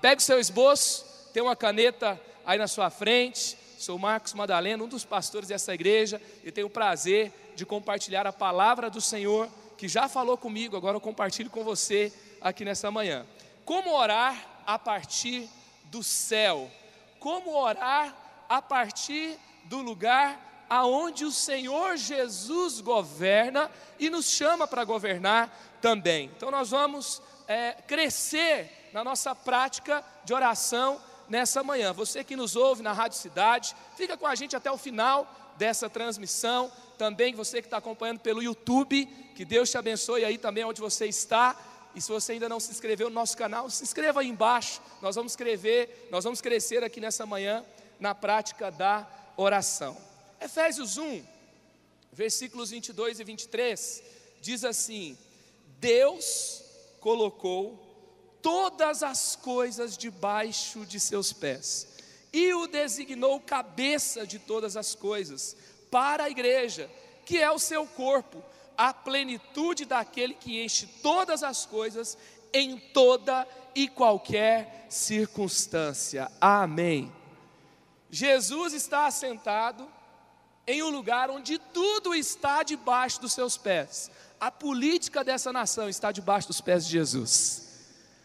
Pegue o seu esboço, tem uma caneta aí na sua frente. Sou Marcos Madalena, um dos pastores dessa igreja, e tenho o prazer de compartilhar a palavra do Senhor, que já falou comigo, agora eu compartilho com você aqui nessa manhã. Como orar a partir do céu? Como orar a partir do lugar aonde o Senhor Jesus governa e nos chama para governar também. Então nós vamos é, crescer na nossa prática de oração nessa manhã. Você que nos ouve na Rádio Cidade, fica com a gente até o final dessa transmissão. Também você que está acompanhando pelo YouTube, que Deus te abençoe aí também onde você está. E se você ainda não se inscreveu no nosso canal, se inscreva aí embaixo. Nós vamos escrever, nós vamos crescer aqui nessa manhã na prática da oração. Efésios 1, versículos 22 e 23, diz assim: Deus colocou todas as coisas debaixo de seus pés, e o designou cabeça de todas as coisas, para a igreja, que é o seu corpo, a plenitude daquele que enche todas as coisas em toda e qualquer circunstância. Amém. Jesus está assentado em um lugar onde tudo está debaixo dos seus pés. A política dessa nação está debaixo dos pés de Jesus.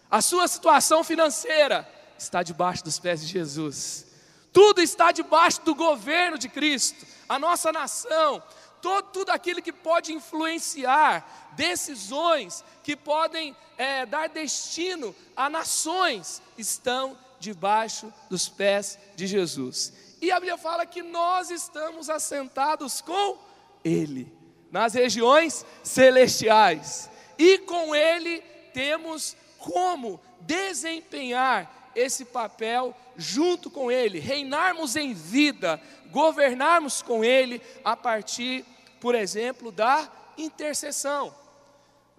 A sua situação financeira está debaixo dos pés de Jesus. Tudo está debaixo do governo de Cristo. A nossa nação, todo, tudo aquilo que pode influenciar decisões que podem é, dar destino a nações, estão debaixo dos pés de Jesus. E a Bíblia fala que nós estamos assentados com Ele, nas regiões celestiais, e com Ele temos como desempenhar esse papel junto com Ele, reinarmos em vida, governarmos com Ele a partir, por exemplo, da intercessão.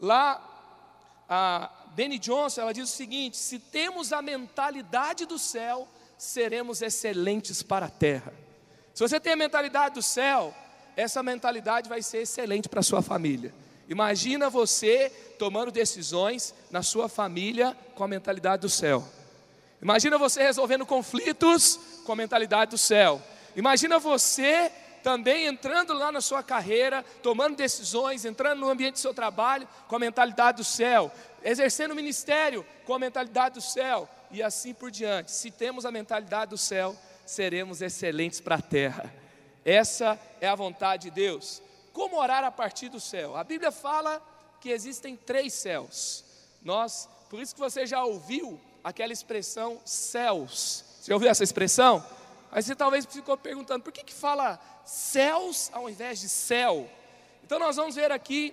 Lá, a Benny Johnson, ela diz o seguinte: se temos a mentalidade do céu, seremos excelentes para a terra. Se você tem a mentalidade do céu, essa mentalidade vai ser excelente para a sua família. Imagina você tomando decisões na sua família com a mentalidade do céu. Imagina você resolvendo conflitos com a mentalidade do céu. Imagina você também entrando lá na sua carreira, tomando decisões, entrando no ambiente do seu trabalho com a mentalidade do céu, exercendo o ministério com a mentalidade do céu e assim por diante. Se temos a mentalidade do céu, seremos excelentes para a terra. Essa é a vontade de Deus. Como orar a partir do céu? A Bíblia fala que existem três céus. Nós, por isso que você já ouviu aquela expressão céus. Você ouviu essa expressão? Aí você talvez ficou perguntando, por que que fala céus ao invés de céu? Então nós vamos ver aqui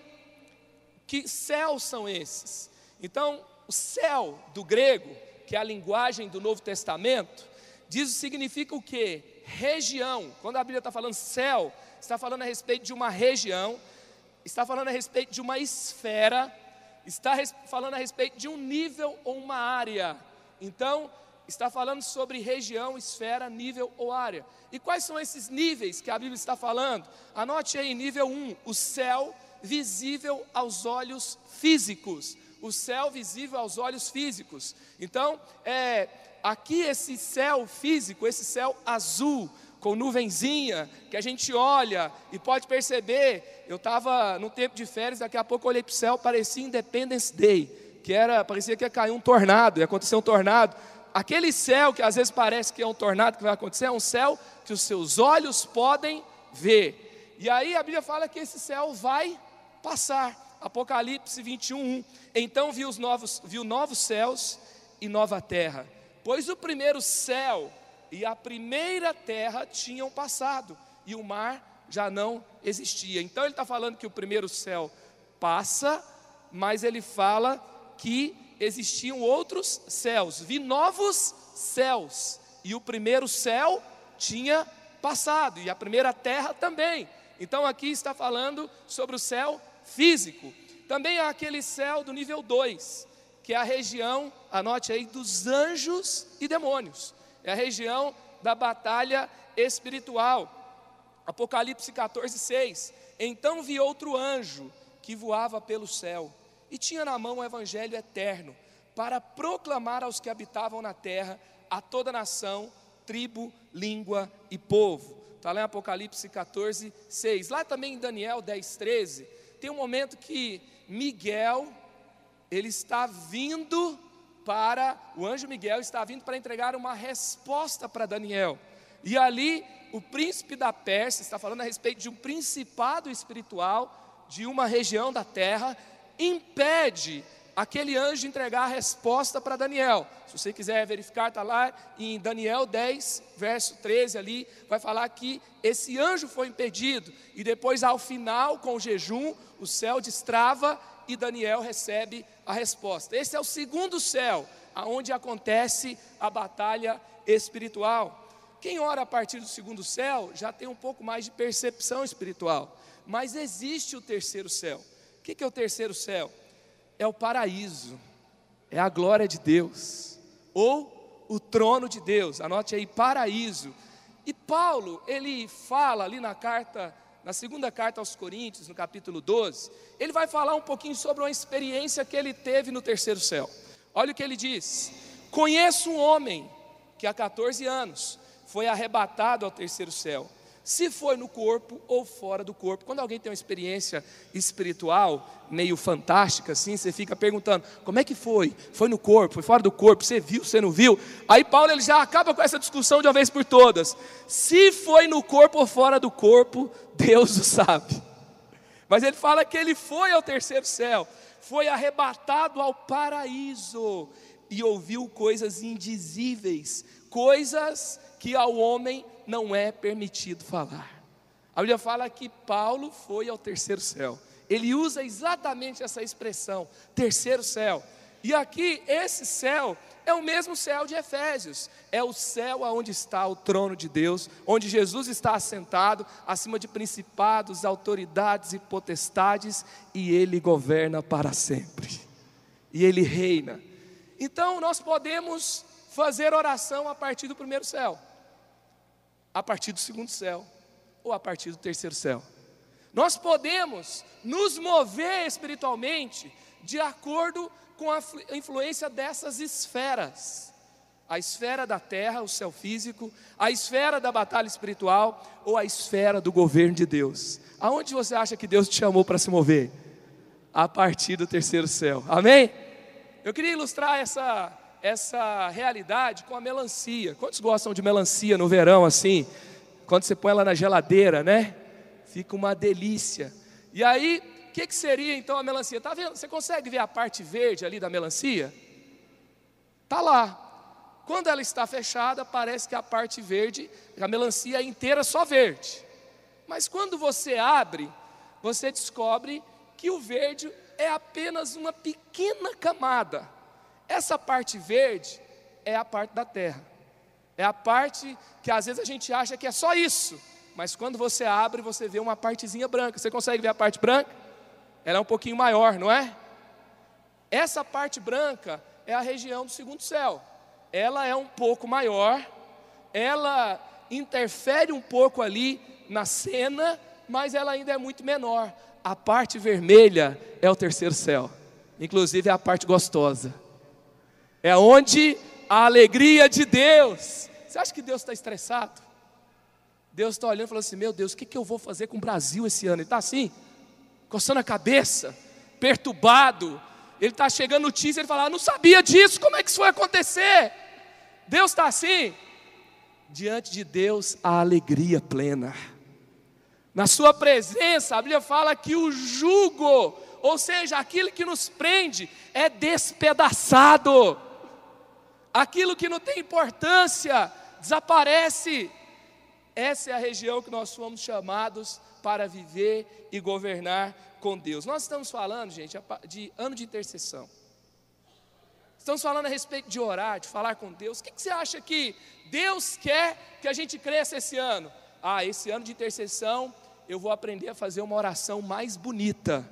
que céus são esses. Então, o céu do grego, que é a linguagem do Novo Testamento, diz significa o que? Região. Quando a Bíblia está falando céu, está falando a respeito de uma região, está falando a respeito de uma esfera, está falando a respeito de um nível ou uma área. Então, está falando sobre região, esfera, nível ou área. E quais são esses níveis que a Bíblia está falando? Anote aí, nível 1, o céu visível aos olhos físicos. O céu visível aos olhos físicos. Então, é, aqui esse céu físico, esse céu azul, com nuvenzinha, que a gente olha e pode perceber. Eu estava no tempo de férias, daqui a pouco eu olhei para o céu, parecia Independence Day, que era, parecia que ia cair um tornado, ia acontecer um tornado. Aquele céu que às vezes parece que é um tornado que vai acontecer, é um céu que os seus olhos podem ver. E aí a Bíblia fala que esse céu vai passar. Apocalipse 21, 1. Então viu, os novos, viu novos céus e nova terra. Pois o primeiro céu e a primeira terra tinham passado, e o mar já não existia. Então ele está falando que o primeiro céu passa, mas ele fala que existiam outros céus, vi novos céus, e o primeiro céu tinha passado, e a primeira terra também. Então aqui está falando sobre o céu físico. Também há aquele céu do nível 2, que é a região, anote aí, dos anjos e demônios. É a região da batalha espiritual. Apocalipse 14, 6. Então vi outro anjo que voava pelo céu e tinha na mão o evangelho eterno para proclamar aos que habitavam na terra, a toda nação, tribo, língua e povo. Está lá em Apocalipse 14, 6. Lá também em Daniel 10, 13, tem um momento que Miguel, ele está vindo para, o anjo Miguel está vindo para entregar uma resposta para Daniel. E ali, o príncipe da Pérsia, está falando a respeito de um principado espiritual, de uma região da terra, impede aquele anjo entregar a resposta para Daniel. Se você quiser verificar, está lá em Daniel 10, verso 13 ali, vai falar que esse anjo foi impedido, e depois, ao final, com o jejum, o céu destrava e Daniel recebe a resposta. Esse é o segundo céu, aonde acontece a batalha espiritual. Quem ora a partir do segundo céu já tem um pouco mais de percepção espiritual, mas existe o terceiro céu. O que é o terceiro céu? é o paraíso, é a glória de Deus, ou o trono de Deus, anote aí, paraíso. E Paulo, ele fala ali na carta, na segunda carta aos Coríntios, no capítulo 12, ele vai falar um pouquinho sobre uma experiência que ele teve no terceiro céu. Olha o que ele diz: Conheço um homem que há 14 anos foi arrebatado ao terceiro céu se foi no corpo ou fora do corpo. Quando alguém tem uma experiência espiritual meio fantástica assim, você fica perguntando: como é que foi? Foi no corpo? Foi fora do corpo? Você viu? Você não viu? Aí Paulo ele já acaba com essa discussão de uma vez por todas. Se foi no corpo ou fora do corpo, Deus o sabe. Mas ele fala que ele foi ao terceiro céu, foi arrebatado ao paraíso e ouviu coisas indizíveis, coisas que ao homem não é permitido falar. A Bíblia fala que Paulo foi ao terceiro céu. Ele usa exatamente essa expressão, terceiro céu. E aqui, esse céu é o mesmo céu de Efésios. É o céu aonde está o trono de Deus, onde Jesus está assentado acima de principados, autoridades e potestades, e ele governa para sempre. E ele reina. Então, nós podemos fazer oração a partir do primeiro céu a partir do segundo céu ou a partir do terceiro céu. Nós podemos nos mover espiritualmente de acordo com a influência dessas esferas. A esfera da terra, o céu físico, a esfera da batalha espiritual ou a esfera do governo de Deus. Aonde você acha que Deus te chamou para se mover? A partir do terceiro céu. Amém? Eu queria ilustrar essa essa realidade com a melancia. Quantos gostam de melancia no verão assim? Quando você põe ela na geladeira, né? Fica uma delícia. E aí, o que, que seria então a melancia? Tá vendo? Você consegue ver a parte verde ali da melancia? Tá lá. Quando ela está fechada, parece que a parte verde, a melancia é inteira só verde. Mas quando você abre, você descobre que o verde é apenas uma pequena camada essa parte verde é a parte da terra. É a parte que às vezes a gente acha que é só isso, mas quando você abre, você vê uma partezinha branca. Você consegue ver a parte branca? Ela é um pouquinho maior, não é? Essa parte branca é a região do segundo céu. Ela é um pouco maior, ela interfere um pouco ali na cena, mas ela ainda é muito menor. A parte vermelha é o terceiro céu, inclusive é a parte gostosa é onde a alegria de Deus. Você acha que Deus está estressado? Deus está olhando e falando assim: Meu Deus, o que, que eu vou fazer com o Brasil esse ano? Ele está assim, coçando a cabeça, perturbado. Ele está chegando notícia, ele fala: ah, Não sabia disso, como é que isso foi acontecer? Deus está assim. Diante de Deus, a alegria plena. Na Sua presença, a Bíblia fala que o jugo, ou seja, aquilo que nos prende, é despedaçado aquilo que não tem importância desaparece. Essa é a região que nós fomos chamados para viver e governar com Deus. Nós estamos falando, gente, de ano de intercessão. Estamos falando a respeito de orar, de falar com Deus. O que, você acha que Deus quer que a gente cresça esse ano? Ah, esse ano de intercessão eu vou aprender a fazer uma oração mais bonita,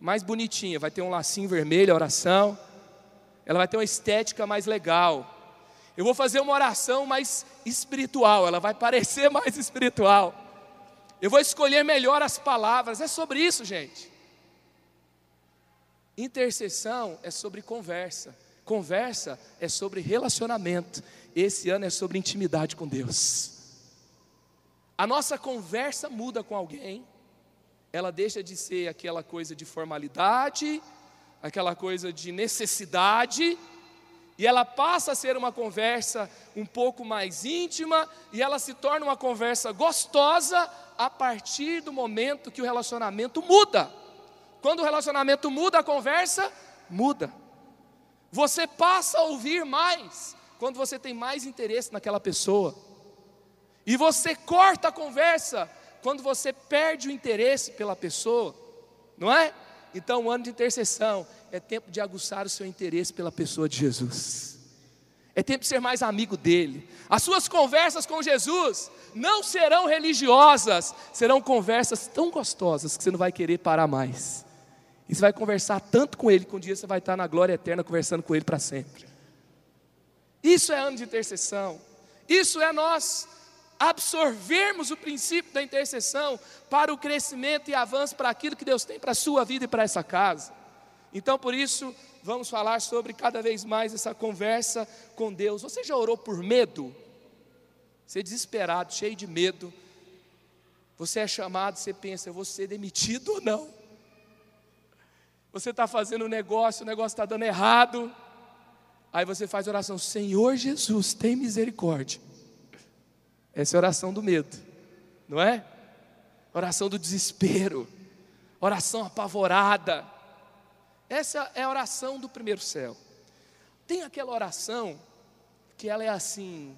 mais bonitinha. Vai ter um lacinho vermelho a oração, ela vai ter uma estética mais legal. Eu vou fazer uma oração mais espiritual, ela vai parecer mais espiritual. Eu vou escolher melhor as palavras. É sobre isso, gente. Intercessão é sobre conversa. Conversa é sobre relacionamento. Esse ano é sobre intimidade com Deus. A nossa conversa muda com alguém, ela deixa de ser aquela coisa de formalidade, aquela coisa de necessidade, e ela passa a ser uma conversa um pouco mais íntima, e ela se torna uma conversa gostosa a partir do momento que o relacionamento muda. Quando o relacionamento muda, a conversa muda. Você passa a ouvir mais quando você tem mais interesse naquela pessoa. E você corta a conversa quando você perde o interesse pela pessoa, não é? Então, o ano de intercessão é tempo de aguçar o seu interesse pela pessoa de Jesus. É tempo de ser mais amigo dele. As suas conversas com Jesus não serão religiosas, serão conversas tão gostosas que você não vai querer parar mais. E você vai conversar tanto com Ele que um dia você vai estar na glória eterna conversando com Ele para sempre. Isso é ano de intercessão. Isso é nós absorvermos o princípio da intercessão para o crescimento e avanço para aquilo que Deus tem para a sua vida e para essa casa. Então, por isso, vamos falar sobre cada vez mais essa conversa com Deus. Você já orou por medo? Você é desesperado, cheio de medo. Você é chamado, você pensa, eu vou ser demitido ou não? Você está fazendo um negócio, o negócio está dando errado. Aí você faz oração, Senhor Jesus, tem misericórdia. Essa é a oração do medo, não é? Oração do desespero, oração apavorada. Essa é a oração do primeiro céu. Tem aquela oração que ela é assim,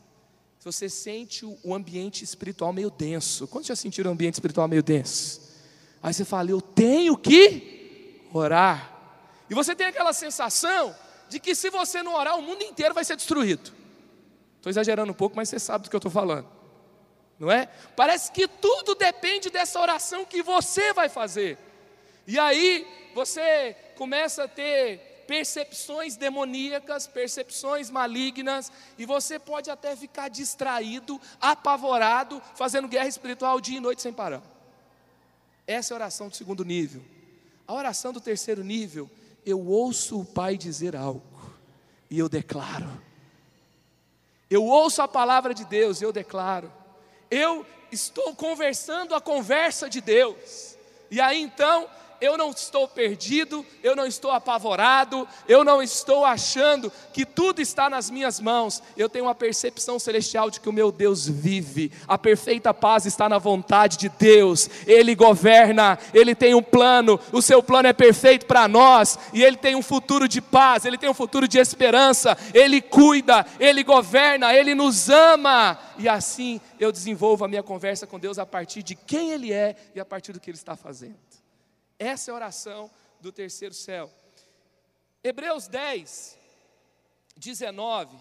você sente o ambiente espiritual meio denso. Quando já sentiram o ambiente espiritual meio denso? Aí você fala, eu tenho que orar. E você tem aquela sensação de que se você não orar, o mundo inteiro vai ser destruído. Estou exagerando um pouco, mas você sabe do que eu estou falando. Não é? Parece que tudo depende dessa oração que você vai fazer. E aí você começa a ter percepções demoníacas, percepções malignas, e você pode até ficar distraído, apavorado, fazendo guerra espiritual dia e noite sem parar. Essa é a oração do segundo nível. A oração do terceiro nível, eu ouço o Pai dizer algo e eu declaro. Eu ouço a palavra de Deus e eu declaro. Eu estou conversando a conversa de Deus. E aí então eu não estou perdido, eu não estou apavorado, eu não estou achando que tudo está nas minhas mãos. Eu tenho uma percepção celestial de que o meu Deus vive. A perfeita paz está na vontade de Deus. Ele governa, ele tem um plano, o seu plano é perfeito para nós e ele tem um futuro de paz, ele tem um futuro de esperança. Ele cuida, ele governa, ele nos ama. E assim eu desenvolvo a minha conversa com Deus a partir de quem ele é e a partir do que ele está fazendo. Essa é a oração do terceiro céu. Hebreus 10, 19,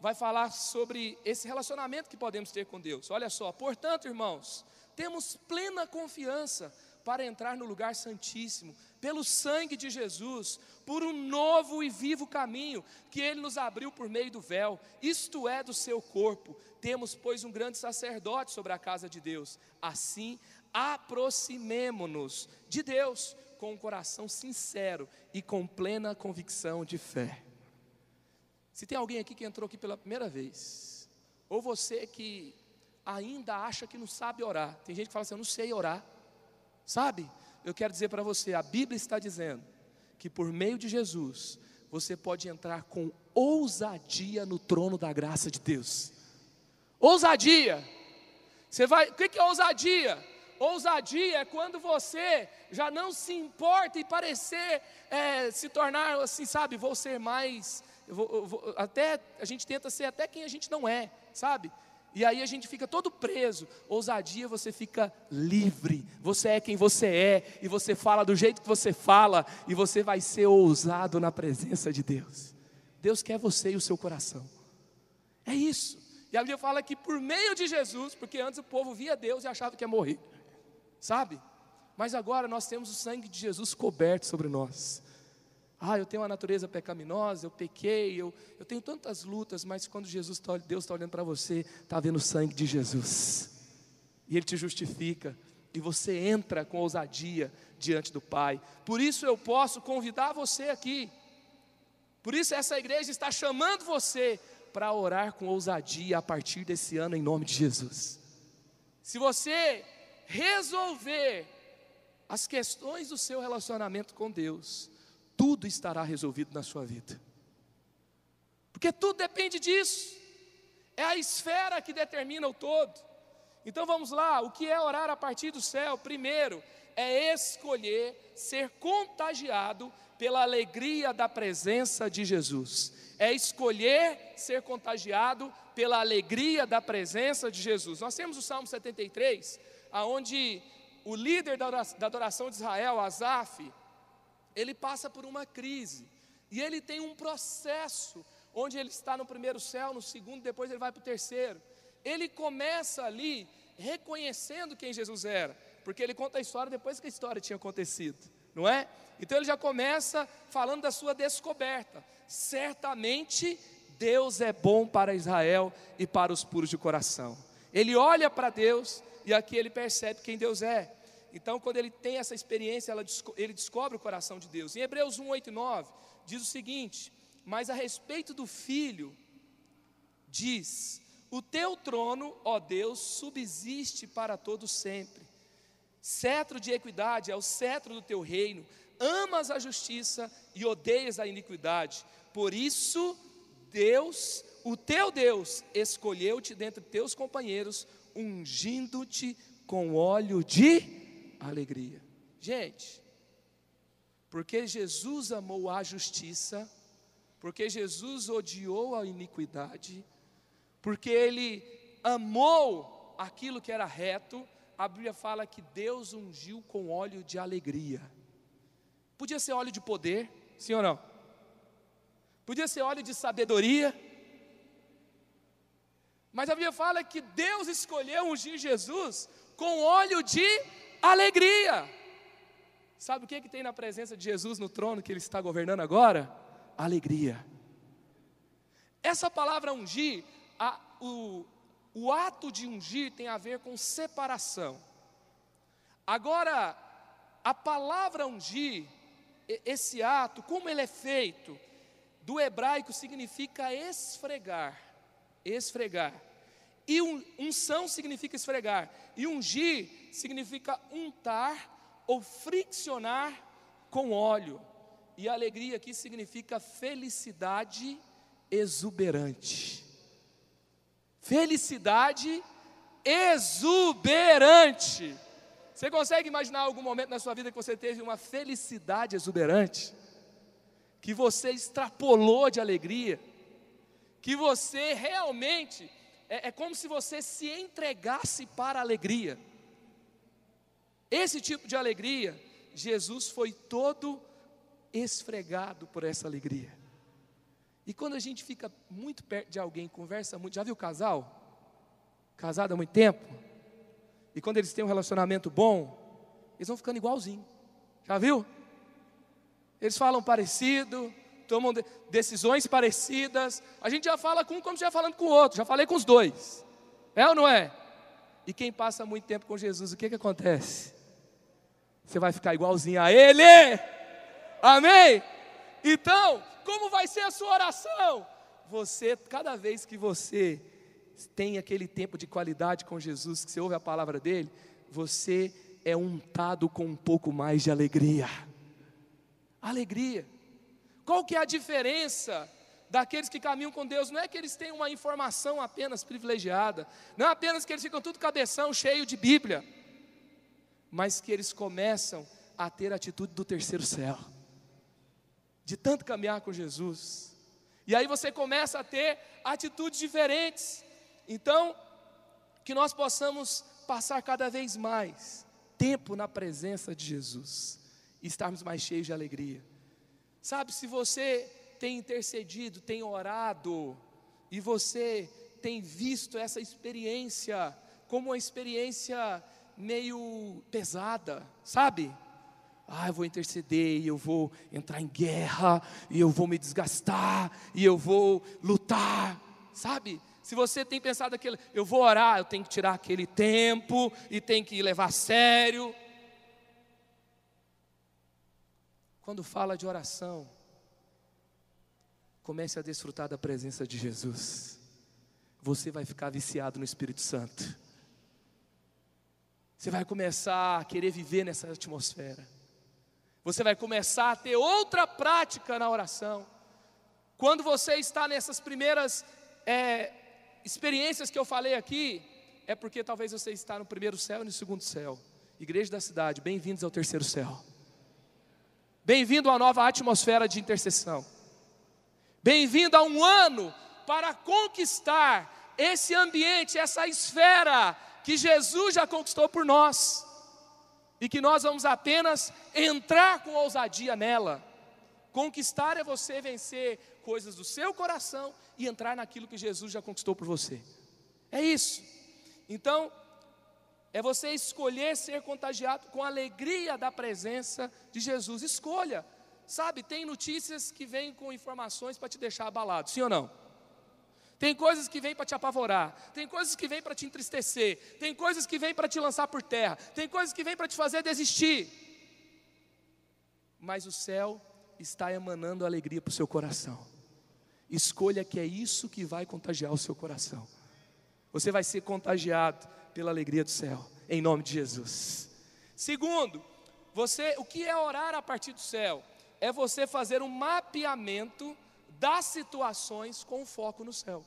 vai falar sobre esse relacionamento que podemos ter com Deus. Olha só, portanto, irmãos, temos plena confiança para entrar no lugar santíssimo, pelo sangue de Jesus, por um novo e vivo caminho que ele nos abriu por meio do véu, isto é, do seu corpo. Temos, pois, um grande sacerdote sobre a casa de Deus. Assim, aproximemo-nos de Deus com um coração sincero e com plena convicção de fé. Se tem alguém aqui que entrou aqui pela primeira vez, ou você que ainda acha que não sabe orar, tem gente que fala assim: eu não sei orar, sabe? Eu quero dizer para você: a Bíblia está dizendo que por meio de Jesus, você pode entrar com ousadia no trono da graça de Deus. Ousadia. Você vai, o que é ousadia? Ousadia é quando você já não se importa e parecer é, se tornar assim, sabe? Vou ser mais. Vou, vou, até a gente tenta ser até quem a gente não é, sabe? E aí a gente fica todo preso. Ousadia, você fica livre. Você é quem você é. E você fala do jeito que você fala. E você vai ser ousado na presença de Deus. Deus quer você e o seu coração. É isso. E a Bíblia fala que por meio de Jesus, porque antes o povo via Deus e achava que ia morrer. Sabe? Mas agora nós temos o sangue de Jesus coberto sobre nós. Ah, eu tenho uma natureza pecaminosa, eu pequei, eu, eu tenho tantas lutas, mas quando Jesus tá, Deus está olhando para você, está vendo o sangue de Jesus. E Ele te justifica. E você entra com ousadia diante do Pai. Por isso eu posso convidar você aqui. Por isso essa igreja está chamando você para orar com ousadia a partir desse ano, em nome de Jesus. Se você resolver as questões do seu relacionamento com Deus, tudo estará resolvido na sua vida. Porque tudo depende disso. É a esfera que determina o todo. Então vamos lá, o que é orar a partir do céu? Primeiro, é escolher ser contagiado pela alegria da presença de Jesus. É escolher ser contagiado pela alegria da presença de Jesus. Nós temos o Salmo 73, aonde o líder da adoração de Israel, Asaf, ele passa por uma crise. E ele tem um processo, onde ele está no primeiro céu, no segundo, depois ele vai para o terceiro. Ele começa ali reconhecendo quem Jesus era, porque ele conta a história depois que a história tinha acontecido, não é? Então ele já começa falando da sua descoberta. Certamente Deus é bom para Israel e para os puros de coração. Ele olha para Deus e aqui ele percebe quem Deus é. Então, quando ele tem essa experiência, ele descobre o coração de Deus. Em Hebreus 1, 8 e 9, diz o seguinte: Mas a respeito do filho, diz: O teu trono, ó Deus, subsiste para todo sempre. Cetro de equidade é o cetro do teu reino. Amas a justiça e odeias a iniquidade. Por isso, Deus, o teu Deus, escolheu-te dentre teus companheiros, ungindo-te com óleo de alegria. Gente, porque Jesus amou a justiça, porque Jesus odiou a iniquidade, porque Ele amou aquilo que era reto, a Bíblia fala que Deus ungiu com óleo de alegria. Podia ser óleo de poder, sim ou não? Podia ser óleo de sabedoria. Mas a Bíblia fala que Deus escolheu ungir Jesus com óleo de alegria. Sabe o que, que tem na presença de Jesus no trono que ele está governando agora? Alegria. Essa palavra ungir, a, o, o ato de ungir tem a ver com separação. Agora, a palavra ungir, esse ato, como ele é feito, do hebraico significa esfregar. Esfregar. E unção significa esfregar. E ungir significa untar ou friccionar com óleo. E alegria aqui significa felicidade exuberante. Felicidade exuberante. Você consegue imaginar algum momento na sua vida que você teve uma felicidade exuberante? Que você extrapolou de alegria? Que você realmente é, é como se você se entregasse para a alegria. Esse tipo de alegria, Jesus foi todo esfregado por essa alegria. E quando a gente fica muito perto de alguém, conversa muito, já viu casal? Casado há muito tempo? E quando eles têm um relacionamento bom, eles vão ficando igualzinho. Já viu? Eles falam parecido, tomam decisões parecidas. A gente já fala com um como já falando com o outro. Já falei com os dois. É ou não é? E quem passa muito tempo com Jesus, o que, que acontece? Você vai ficar igualzinho a Ele. Amém? Então, como vai ser a sua oração? Você, cada vez que você tem aquele tempo de qualidade com Jesus, que você ouve a palavra dele, você é untado com um pouco mais de alegria. Alegria. Qual que é a diferença daqueles que caminham com Deus? Não é que eles têm uma informação apenas privilegiada, não é apenas que eles ficam tudo cabeção, cheio de Bíblia, mas que eles começam a ter a atitude do terceiro céu, de tanto caminhar com Jesus. E aí você começa a ter atitudes diferentes. Então, que nós possamos passar cada vez mais tempo na presença de Jesus e estarmos mais cheios de alegria. Sabe, se você tem intercedido, tem orado, e você tem visto essa experiência como uma experiência meio pesada, sabe? Ah, eu vou interceder e eu vou entrar em guerra, e eu vou me desgastar, e eu vou lutar, sabe? Se você tem pensado aquilo, eu vou orar, eu tenho que tirar aquele tempo e tem que levar a sério. Quando fala de oração, comece a desfrutar da presença de Jesus. Você vai ficar viciado no Espírito Santo. Você vai começar a querer viver nessa atmosfera. Você vai começar a ter outra prática na oração. Quando você está nessas primeiras é, experiências que eu falei aqui, é porque talvez você está no primeiro céu e no segundo céu. Igreja da cidade, bem-vindos ao terceiro céu. Bem-vindo à nova atmosfera de intercessão. Bem-vindo a um ano para conquistar esse ambiente, essa esfera que Jesus já conquistou por nós. E que nós vamos apenas entrar com ousadia nela. Conquistar é você vencer coisas do seu coração e entrar naquilo que Jesus já conquistou por você. É isso. Então, é você escolher ser contagiado com a alegria da presença de Jesus. Escolha. Sabe, tem notícias que vêm com informações para te deixar abalado, sim ou não? Tem coisas que vêm para te apavorar, tem coisas que vêm para te entristecer, tem coisas que vêm para te lançar por terra, tem coisas que vêm para te fazer desistir. Mas o céu está emanando alegria para o seu coração. Escolha que é isso que vai contagiar o seu coração. Você vai ser contagiado pela alegria do céu, em nome de Jesus. Segundo, você, o que é orar a partir do céu? É você fazer um mapeamento das situações com foco no céu.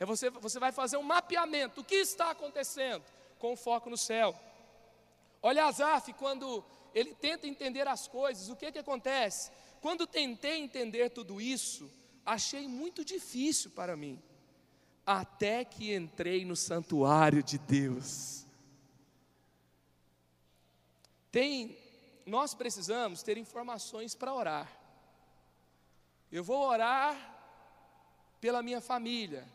É você, você vai fazer um mapeamento, o que está acontecendo com foco no céu. Olha Azaf, quando ele tenta entender as coisas, o que que acontece? Quando tentei entender tudo isso, achei muito difícil para mim até que entrei no santuário de Deus. Tem, nós precisamos ter informações para orar. Eu vou orar pela minha família.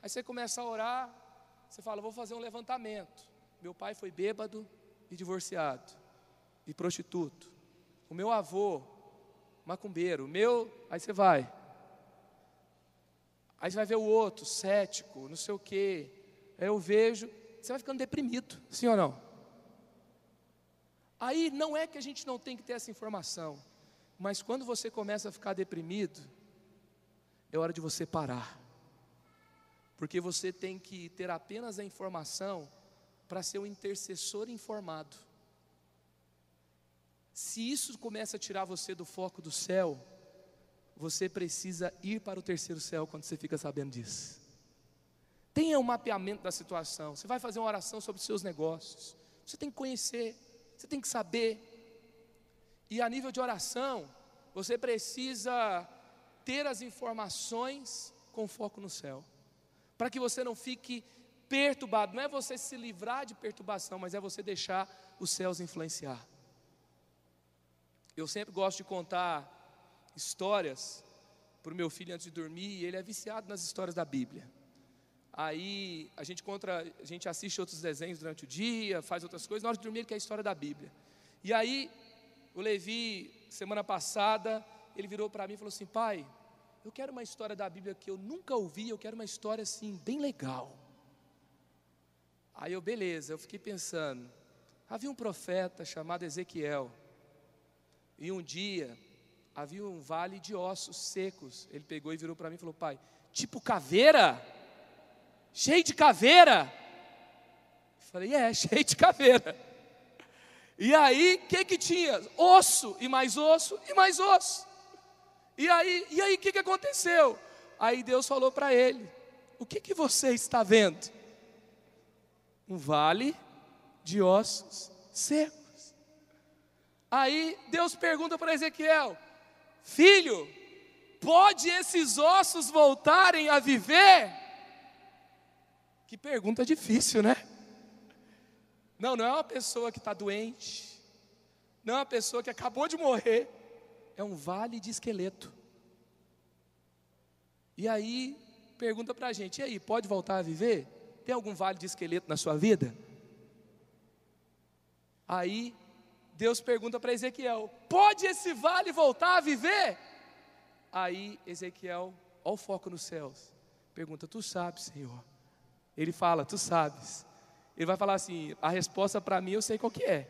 Aí você começa a orar, você fala, vou fazer um levantamento. Meu pai foi bêbado e divorciado e prostituto. O meu avô, macumbeiro. O meu, aí você vai. Aí você vai ver o outro, cético, não sei o quê. Aí eu vejo, você vai ficando deprimido, sim ou não? Aí não é que a gente não tem que ter essa informação, mas quando você começa a ficar deprimido, é hora de você parar. Porque você tem que ter apenas a informação para ser um intercessor informado. Se isso começa a tirar você do foco do céu, você precisa ir para o terceiro céu quando você fica sabendo disso. Tenha um mapeamento da situação. Você vai fazer uma oração sobre os seus negócios. Você tem que conhecer, você tem que saber. E a nível de oração, você precisa ter as informações com foco no céu. Para que você não fique perturbado. Não é você se livrar de perturbação, mas é você deixar os céus influenciar. Eu sempre gosto de contar histórias para o meu filho antes de dormir, e ele é viciado nas histórias da Bíblia. Aí a gente contra, a gente assiste outros desenhos durante o dia, faz outras coisas, na hora de dormir ele quer a história da Bíblia. E aí o Levi, semana passada, ele virou para mim e falou assim: "Pai, eu quero uma história da Bíblia que eu nunca ouvi, eu quero uma história assim bem legal". Aí eu, beleza, eu fiquei pensando. Havia um profeta chamado Ezequiel. E um dia havia um vale de ossos secos. Ele pegou e virou para mim e falou: Pai, tipo caveira? Cheio de caveira? Eu falei: É, cheio de caveira. E aí, o que que tinha? Osso, e mais osso, e mais osso. E aí, e aí, o que que aconteceu? Aí Deus falou para ele: O que que você está vendo? Um vale de ossos secos. Aí Deus pergunta para Ezequiel: Filho, pode esses ossos voltarem a viver? Que pergunta difícil, né? Não, não é uma pessoa que está doente, não é uma pessoa que acabou de morrer, é um vale de esqueleto. E aí, pergunta para a gente: e aí, pode voltar a viver? Tem algum vale de esqueleto na sua vida? Aí, Deus pergunta para Ezequiel: pode esse vale voltar a viver? Aí, Ezequiel, olha o foco nos céus, pergunta: tu sabes, Senhor? Ele fala: tu sabes. Ele vai falar assim: a resposta para mim eu sei qual que é,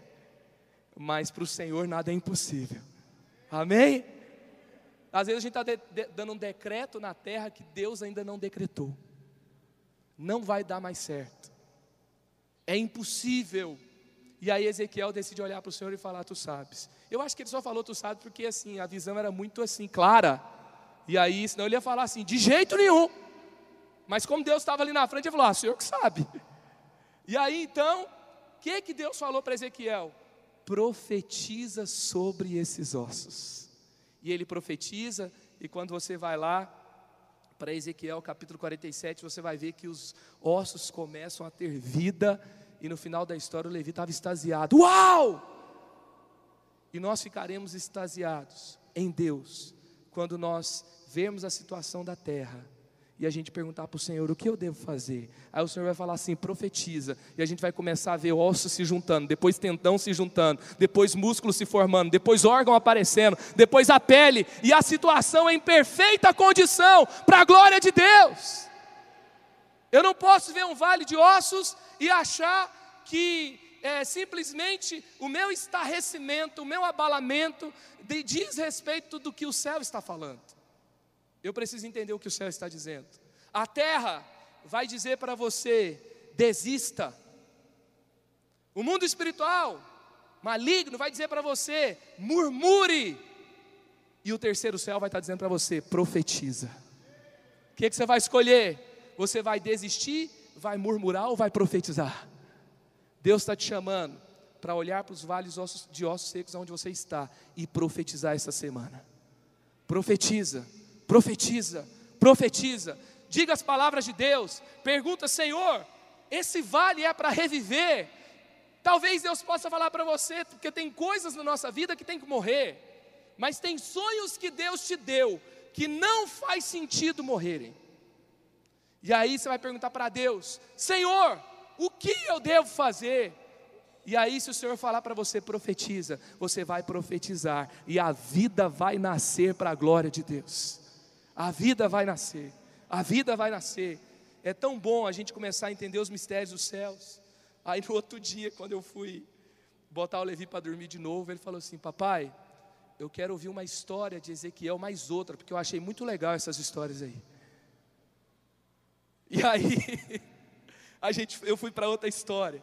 mas para o Senhor nada é impossível. Amém? Às vezes a gente está dando um decreto na terra que Deus ainda não decretou. Não vai dar mais certo. É impossível. E aí Ezequiel decide olhar para o Senhor e falar: Tu sabes. Eu acho que ele só falou: Tu sabes, porque assim, a visão era muito assim, clara. E aí, senão ele ia falar assim: De jeito nenhum. Mas como Deus estava ali na frente, ele falou: Ah, Senhor que sabe. E aí então, o que, que Deus falou para Ezequiel? Profetiza sobre esses ossos. E ele profetiza, e quando você vai lá para Ezequiel capítulo 47, você vai ver que os ossos começam a ter vida, e no final da história o Levi estava extasiado. Uau! E nós ficaremos extasiados em Deus quando nós vermos a situação da terra e a gente perguntar para o Senhor o que eu devo fazer. Aí o Senhor vai falar assim: profetiza. E a gente vai começar a ver ossos se juntando, depois tendão se juntando, depois músculo se formando, depois órgão aparecendo, depois a pele, e a situação é em perfeita condição para a glória de Deus. Eu não posso ver um vale de ossos e achar que é, simplesmente o meu estarrecimento, o meu abalamento diz respeito do que o céu está falando. Eu preciso entender o que o céu está dizendo. A terra vai dizer para você: desista. O mundo espiritual, maligno, vai dizer para você: murmure. E o terceiro céu vai estar dizendo para você: profetiza. O que, que você vai escolher? Você vai desistir, vai murmurar ou vai profetizar? Deus está te chamando para olhar para os vales de ossos secos onde você está e profetizar essa semana. Profetiza profetiza, profetiza, diga as palavras de Deus, pergunta, Senhor, esse vale é para reviver. Talvez Deus possa falar para você, porque tem coisas na nossa vida que tem que morrer, mas tem sonhos que Deus te deu que não faz sentido morrerem. E aí você vai perguntar para Deus: Senhor, o que eu devo fazer? E aí, se o Senhor falar para você, profetiza, você vai profetizar, e a vida vai nascer para a glória de Deus a vida vai nascer, a vida vai nascer. É tão bom a gente começar a entender os mistérios dos céus. Aí no outro dia, quando eu fui botar o Levi para dormir de novo, ele falou assim: Papai, eu quero ouvir uma história de Ezequiel, mais outra, porque eu achei muito legal essas histórias aí. E aí, a gente, eu fui para outra história.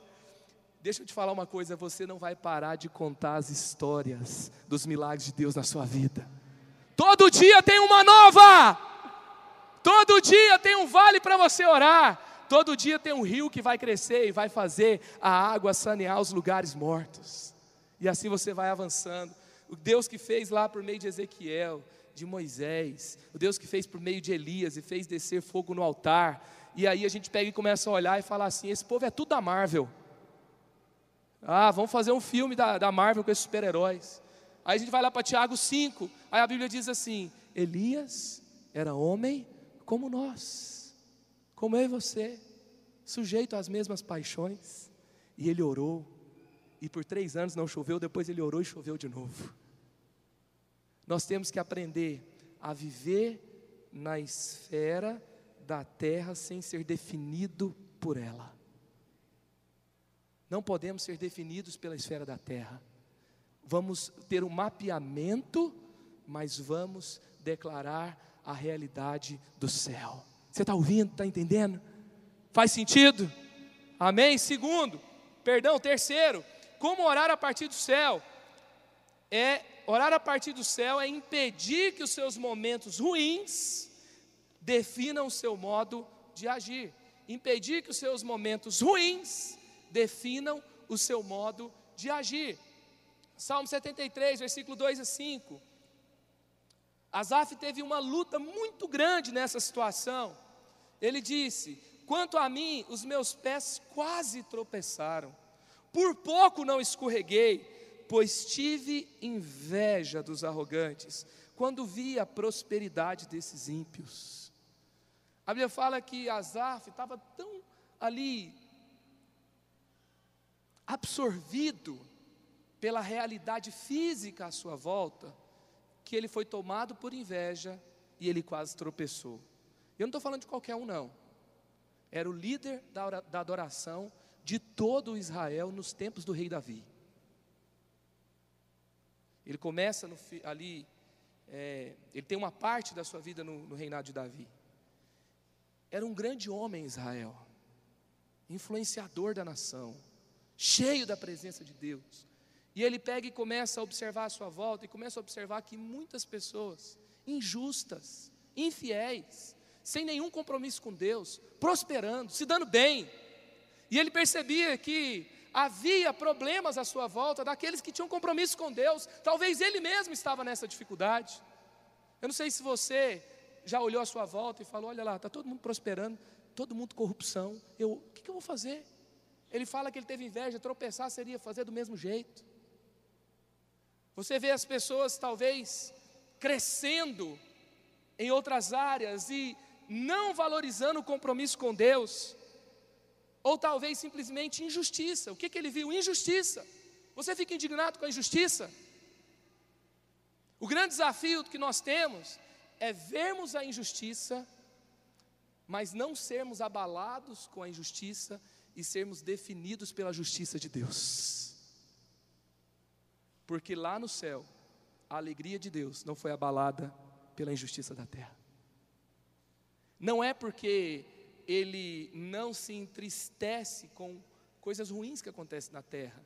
Deixa eu te falar uma coisa: você não vai parar de contar as histórias dos milagres de Deus na sua vida. Todo dia tem uma nova. Todo dia tem um vale para você orar. Todo dia tem um rio que vai crescer e vai fazer a água sanear os lugares mortos. E assim você vai avançando. O Deus que fez lá por meio de Ezequiel, de Moisés, o Deus que fez por meio de Elias e fez descer fogo no altar. E aí a gente pega e começa a olhar e falar assim: esse povo é tudo da Marvel. Ah, vamos fazer um filme da, da Marvel com esses super-heróis. Aí a gente vai lá para Tiago 5, aí a Bíblia diz assim: Elias era homem como nós, como eu e você, sujeito às mesmas paixões, e ele orou, e por três anos não choveu, depois ele orou e choveu de novo. Nós temos que aprender a viver na esfera da terra sem ser definido por ela. Não podemos ser definidos pela esfera da terra vamos ter um mapeamento, mas vamos declarar a realidade do céu. Você está ouvindo? Está entendendo? Faz sentido? Amém? Segundo, perdão, terceiro, como orar a partir do céu? É orar a partir do céu é impedir que os seus momentos ruins definam o seu modo de agir. Impedir que os seus momentos ruins definam o seu modo de agir. Salmo 73, versículo 2 a 5. Asaf teve uma luta muito grande nessa situação. Ele disse: Quanto a mim, os meus pés quase tropeçaram. Por pouco não escorreguei, pois tive inveja dos arrogantes, quando vi a prosperidade desses ímpios. A Bíblia fala que Asaf estava tão ali absorvido pela realidade física à sua volta, que ele foi tomado por inveja e ele quase tropeçou. Eu não estou falando de qualquer um, não. Era o líder da, da adoração de todo Israel nos tempos do rei Davi. Ele começa no, ali, é, ele tem uma parte da sua vida no, no reinado de Davi. Era um grande homem Israel, influenciador da nação, cheio da presença de Deus. E ele pega e começa a observar a sua volta e começa a observar que muitas pessoas injustas, infiéis, sem nenhum compromisso com Deus, prosperando, se dando bem. E ele percebia que havia problemas à sua volta daqueles que tinham compromisso com Deus. Talvez ele mesmo estava nessa dificuldade. Eu não sei se você já olhou à sua volta e falou: olha lá, está todo mundo prosperando, todo mundo corrupção. Eu, o que, que eu vou fazer? Ele fala que ele teve inveja, tropeçar seria fazer do mesmo jeito. Você vê as pessoas talvez crescendo em outras áreas e não valorizando o compromisso com Deus, ou talvez simplesmente injustiça. O que, que ele viu? Injustiça. Você fica indignado com a injustiça? O grande desafio que nós temos é vermos a injustiça, mas não sermos abalados com a injustiça e sermos definidos pela justiça de Deus. Porque lá no céu, a alegria de Deus não foi abalada pela injustiça da terra. Não é porque ele não se entristece com coisas ruins que acontecem na terra,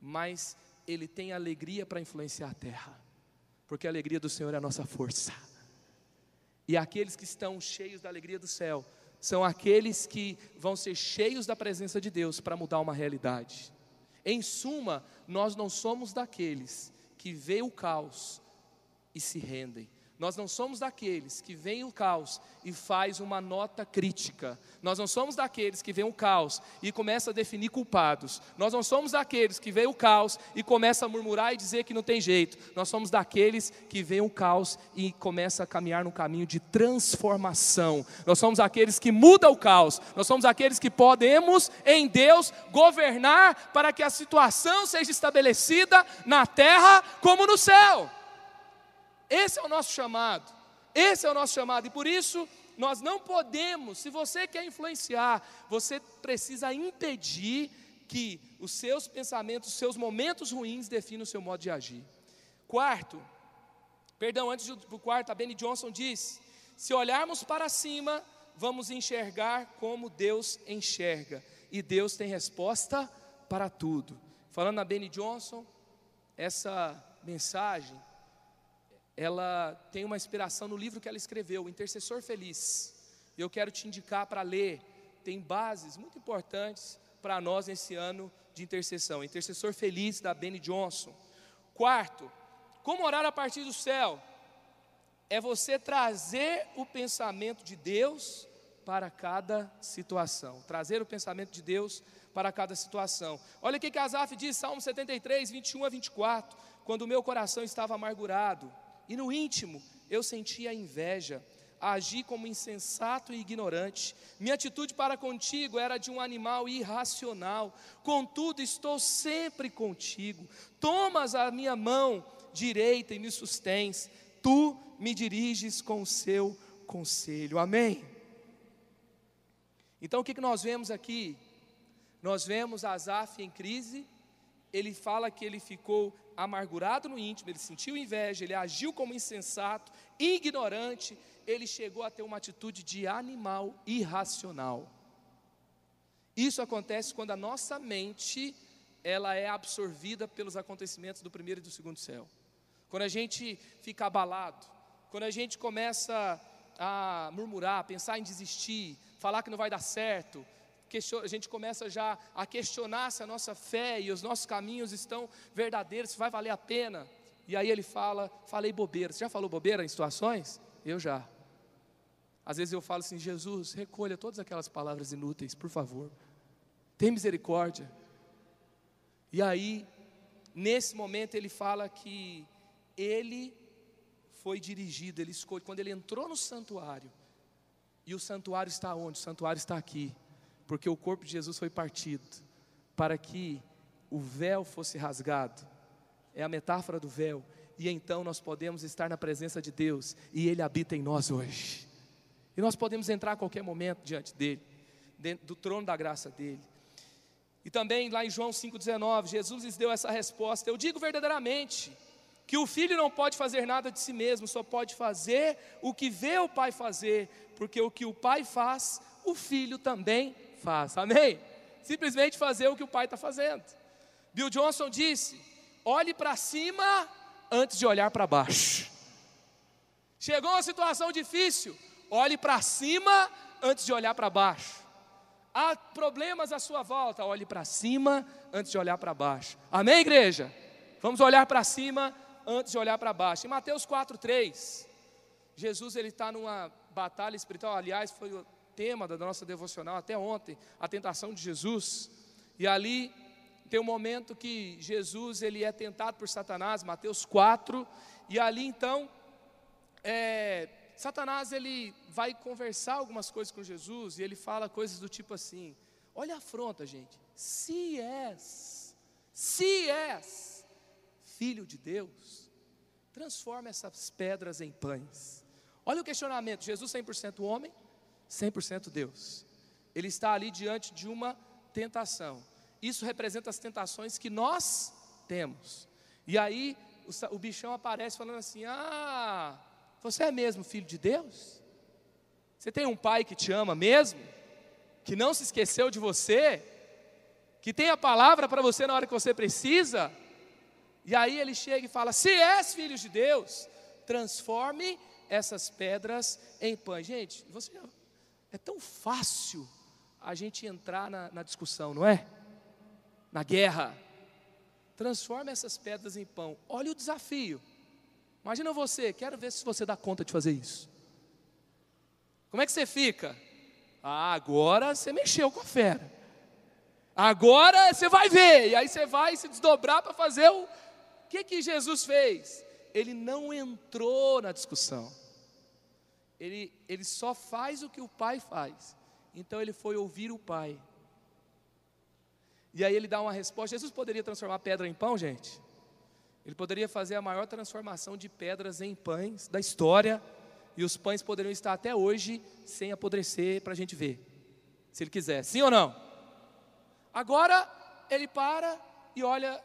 mas ele tem alegria para influenciar a terra, porque a alegria do Senhor é a nossa força. E aqueles que estão cheios da alegria do céu são aqueles que vão ser cheios da presença de Deus para mudar uma realidade. Em suma, nós não somos daqueles que veem o caos e se rendem. Nós não somos daqueles que veem o caos e faz uma nota crítica. Nós não somos daqueles que veem o caos e começa a definir culpados. Nós não somos daqueles que veem o caos e começa a murmurar e dizer que não tem jeito. Nós somos daqueles que veem o caos e começa a caminhar no caminho de transformação. Nós somos aqueles que mudam o caos. Nós somos aqueles que podemos em Deus governar para que a situação seja estabelecida na terra como no céu. Esse é o nosso chamado. Esse é o nosso chamado. E por isso, nós não podemos, se você quer influenciar, você precisa impedir que os seus pensamentos, os seus momentos ruins definam o seu modo de agir. Quarto, perdão, antes do quarto, a Benny Johnson diz: se olharmos para cima, vamos enxergar como Deus enxerga. E Deus tem resposta para tudo. Falando na Benny Johnson, essa mensagem ela tem uma inspiração no livro que ela escreveu, Intercessor Feliz. Eu quero te indicar para ler, tem bases muito importantes para nós nesse ano de intercessão. Intercessor Feliz da Benny Johnson. Quarto, como orar a partir do céu? É você trazer o pensamento de Deus para cada situação. Trazer o pensamento de Deus para cada situação. Olha o que Asaf diz, Salmo 73, 21 a 24. Quando o meu coração estava amargurado, e no íntimo eu sentia inveja, agi como insensato e ignorante. Minha atitude para contigo era de um animal irracional. Contudo, estou sempre contigo. Tomas a minha mão direita e me sustens. Tu me diriges com o seu conselho. Amém. Então o que nós vemos aqui? Nós vemos Asaf em crise, ele fala que ele ficou amargurado no íntimo, ele sentiu inveja, ele agiu como insensato, ignorante, ele chegou a ter uma atitude de animal irracional. Isso acontece quando a nossa mente ela é absorvida pelos acontecimentos do primeiro e do segundo céu. Quando a gente fica abalado, quando a gente começa a murmurar, pensar em desistir, falar que não vai dar certo, a gente começa já a questionar se a nossa fé e os nossos caminhos estão verdadeiros, se vai valer a pena. E aí ele fala, falei bobeira. Você já falou bobeira em situações? Eu já. Às vezes eu falo assim: Jesus, recolha todas aquelas palavras inúteis, por favor. Tem misericórdia. E aí, nesse momento, ele fala que ele foi dirigido, ele escolhe, quando ele entrou no santuário, e o santuário está onde? O santuário está aqui, porque o corpo de Jesus foi partido, para que o véu fosse rasgado, é a metáfora do véu, e então nós podemos estar na presença de Deus, e Ele habita em nós hoje, e nós podemos entrar a qualquer momento diante dEle, do trono da graça dEle. E também lá em João 5,19, Jesus lhes deu essa resposta: Eu digo verdadeiramente que o filho não pode fazer nada de si mesmo, só pode fazer o que vê o pai fazer, porque o que o pai faz, o filho também faz. Amém? Simplesmente fazer o que o pai está fazendo. Bill Johnson disse: olhe para cima antes de olhar para baixo. Chegou uma situação difícil, olhe para cima antes de olhar para baixo. Há problemas à sua volta, olhe para cima antes de olhar para baixo. Amém, igreja? Vamos olhar para cima antes de olhar para baixo. Em Mateus 4:3, Jesus ele está numa batalha espiritual. Aliás, foi tema da nossa devocional até ontem, a tentação de Jesus. E ali tem um momento que Jesus ele é tentado por Satanás, Mateus 4, e ali então é, Satanás ele vai conversar algumas coisas com Jesus e ele fala coisas do tipo assim: olha a afronta, gente. Se és, se és filho de Deus, transforma essas pedras em pães. Olha o questionamento: Jesus 100% homem, 100% Deus. Ele está ali diante de uma tentação. Isso representa as tentações que nós temos. E aí o, o bichão aparece falando assim: Ah, você é mesmo filho de Deus? Você tem um pai que te ama mesmo? Que não se esqueceu de você? Que tem a palavra para você na hora que você precisa? E aí ele chega e fala: Se és filho de Deus, transforme essas pedras em pães. Gente, você, é tão fácil a gente entrar na, na discussão, não é? Na guerra. Transforme essas pedras em pão. Olha o desafio. Imagina você, quero ver se você dá conta de fazer isso. Como é que você fica? Ah, agora você mexeu com a fera. Agora você vai ver, e aí você vai se desdobrar para fazer o. O que, que Jesus fez? Ele não entrou na discussão. Ele, ele só faz o que o pai faz. Então ele foi ouvir o pai. E aí ele dá uma resposta. Jesus poderia transformar pedra em pão, gente? Ele poderia fazer a maior transformação de pedras em pães da história, e os pães poderiam estar até hoje sem apodrecer para a gente ver, se ele quiser, sim ou não? Agora ele para e olha,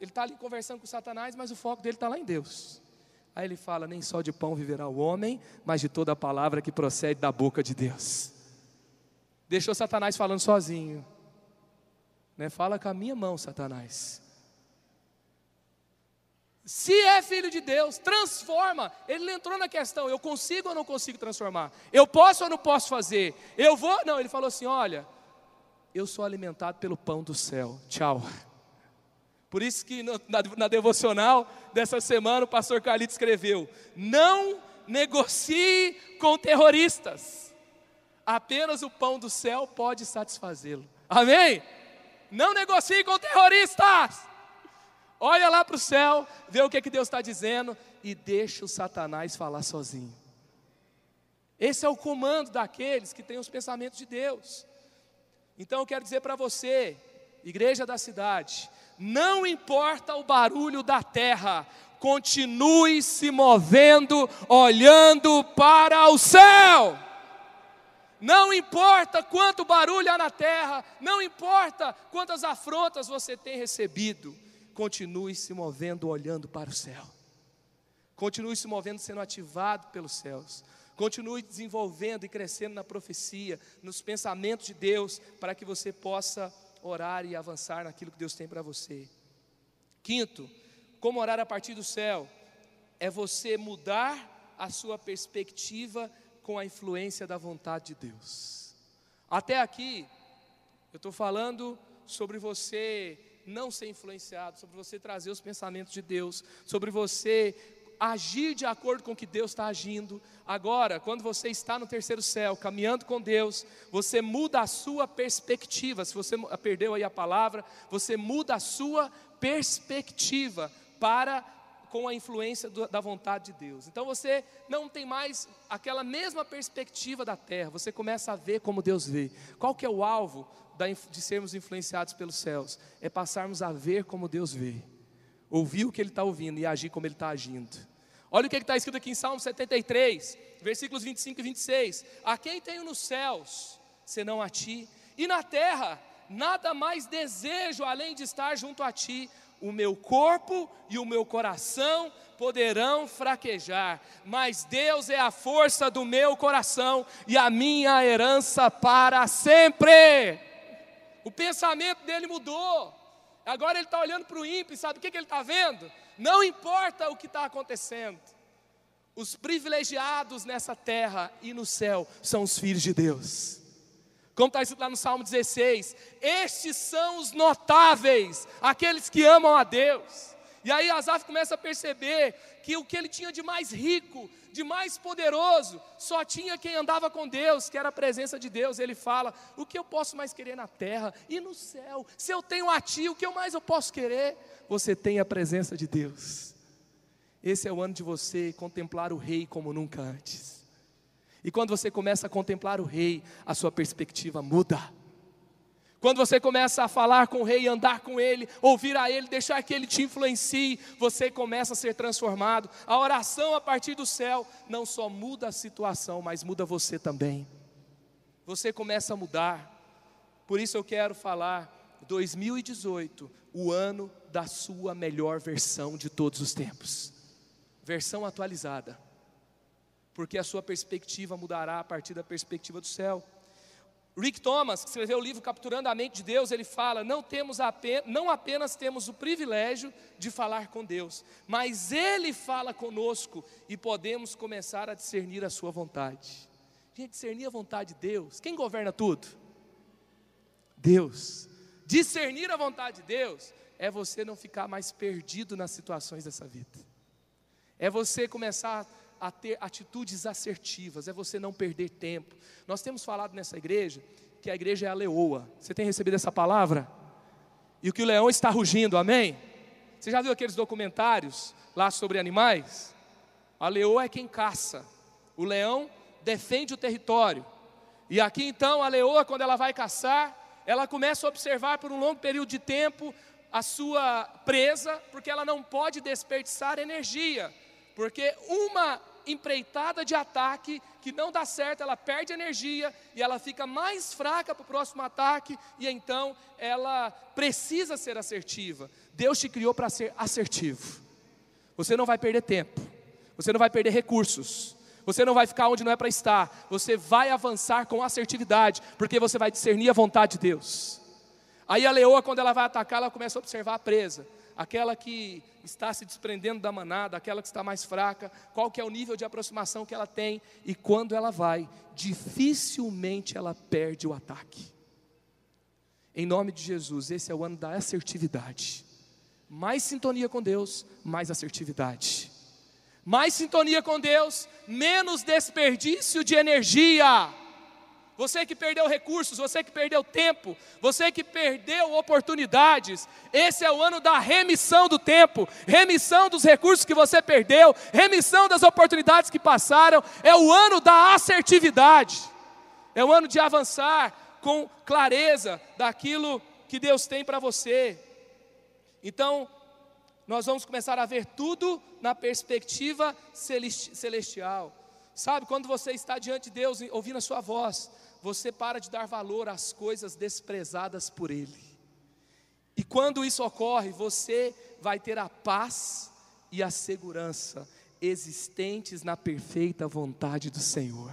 ele está ali conversando com Satanás, mas o foco dele está lá em Deus. Aí ele fala: Nem só de pão viverá o homem, mas de toda a palavra que procede da boca de Deus. Deixou Satanás falando sozinho. Né? Fala com a minha mão, Satanás. Se é filho de Deus, transforma. Ele entrou na questão: eu consigo ou não consigo transformar? Eu posso ou não posso fazer? Eu vou? Não, ele falou assim: olha, eu sou alimentado pelo pão do céu. Tchau. Por isso que na, na, devocional dessa semana o pastor Carlito escreveu: não negocie com terroristas. Apenas o pão do céu pode satisfazê-lo. Amém? Não negocie com terroristas olha lá para o céu, vê o que, que Deus está dizendo e deixa o Satanás falar sozinho. Esse é o comando daqueles que têm os pensamentos de Deus. Então eu quero dizer para você, igreja da cidade, não importa o barulho da terra, continue se movendo, olhando para o céu. Não importa quanto barulho há na terra, não importa quantas afrontas você tem recebido, continue se movendo, olhando para o céu. Continue se movendo, sendo ativado pelos céus. Continue desenvolvendo e crescendo na profecia, nos pensamentos de Deus, para que você possa orar e avançar naquilo que Deus tem para você. Quinto, como orar a partir do céu? É você mudar a sua perspectiva com a influência da vontade de Deus. Até aqui, eu estou falando sobre você não ser influenciado, sobre você trazer os pensamentos de Deus, sobre você agir de acordo com o que Deus está agindo. Agora, quando você está no terceiro céu, caminhando com Deus, você muda a sua perspectiva. Se você perdeu aí a palavra, você muda a sua perspectiva para com a influência do, da vontade de Deus. Então você não tem mais aquela mesma perspectiva da terra, você começa a ver como Deus vê. Qual que é o alvo da, de sermos influenciados pelos céus? É passarmos a ver como Deus vê, ouvir o que Ele está ouvindo e agir como Ele está agindo. Olha o que está escrito aqui em Salmo 73, versículos 25 e 26. A quem tenho nos céus, senão a ti, e na terra, nada mais desejo além de estar junto a ti o meu corpo e o meu coração poderão fraquejar, mas Deus é a força do meu coração e a minha herança para sempre. O pensamento dele mudou. Agora ele está olhando para o ímpio, sabe o que, que ele está vendo? Não importa o que está acontecendo, os privilegiados nessa terra e no céu são os filhos de Deus. Como está escrito lá no Salmo 16: Estes são os notáveis, aqueles que amam a Deus. E aí Asaf começa a perceber que o que ele tinha de mais rico, de mais poderoso, só tinha quem andava com Deus, que era a presença de Deus. Ele fala: O que eu posso mais querer na terra e no céu? Se eu tenho a Ti, o que mais eu posso querer? Você tem a presença de Deus. Esse é o ano de você contemplar o Rei como nunca antes. E quando você começa a contemplar o rei, a sua perspectiva muda. Quando você começa a falar com o rei, andar com ele, ouvir a ele, deixar que ele te influencie, você começa a ser transformado. A oração a partir do céu não só muda a situação, mas muda você também. Você começa a mudar. Por isso eu quero falar 2018, o ano da sua melhor versão de todos os tempos. Versão atualizada porque a sua perspectiva mudará a partir da perspectiva do céu. Rick Thomas, que escreveu o livro Capturando a Mente de Deus, ele fala: não, temos apenas, não apenas temos o privilégio de falar com Deus, mas Ele fala conosco e podemos começar a discernir a Sua vontade. Gente, discernir a vontade de Deus, quem governa tudo? Deus. Discernir a vontade de Deus é você não ficar mais perdido nas situações dessa vida, é você começar a ter atitudes assertivas, é você não perder tempo. Nós temos falado nessa igreja que a igreja é a leoa. Você tem recebido essa palavra? E o que o leão está rugindo, amém? Você já viu aqueles documentários lá sobre animais? A leoa é quem caça, o leão defende o território. E aqui então a leoa, quando ela vai caçar, ela começa a observar por um longo período de tempo a sua presa, porque ela não pode desperdiçar energia. Porque uma empreitada de ataque que não dá certo, ela perde energia e ela fica mais fraca para o próximo ataque e então ela precisa ser assertiva. Deus te criou para ser assertivo. Você não vai perder tempo, você não vai perder recursos, você não vai ficar onde não é para estar, você vai avançar com assertividade, porque você vai discernir a vontade de Deus. Aí a leoa, quando ela vai atacar, ela começa a observar a presa aquela que está se desprendendo da manada, aquela que está mais fraca, qual que é o nível de aproximação que ela tem e quando ela vai, dificilmente ela perde o ataque. Em nome de Jesus, esse é o ano da assertividade. Mais sintonia com Deus, mais assertividade. Mais sintonia com Deus, menos desperdício de energia você que perdeu recursos, você que perdeu tempo, você que perdeu oportunidades. Esse é o ano da remissão do tempo, remissão dos recursos que você perdeu, remissão das oportunidades que passaram. É o ano da assertividade, é o ano de avançar com clareza daquilo que Deus tem para você. Então, nós vamos começar a ver tudo na perspectiva celestial. Sabe, quando você está diante de Deus, ouvindo a sua voz, você para de dar valor às coisas desprezadas por Ele. E quando isso ocorre, você vai ter a paz e a segurança existentes na perfeita vontade do Senhor.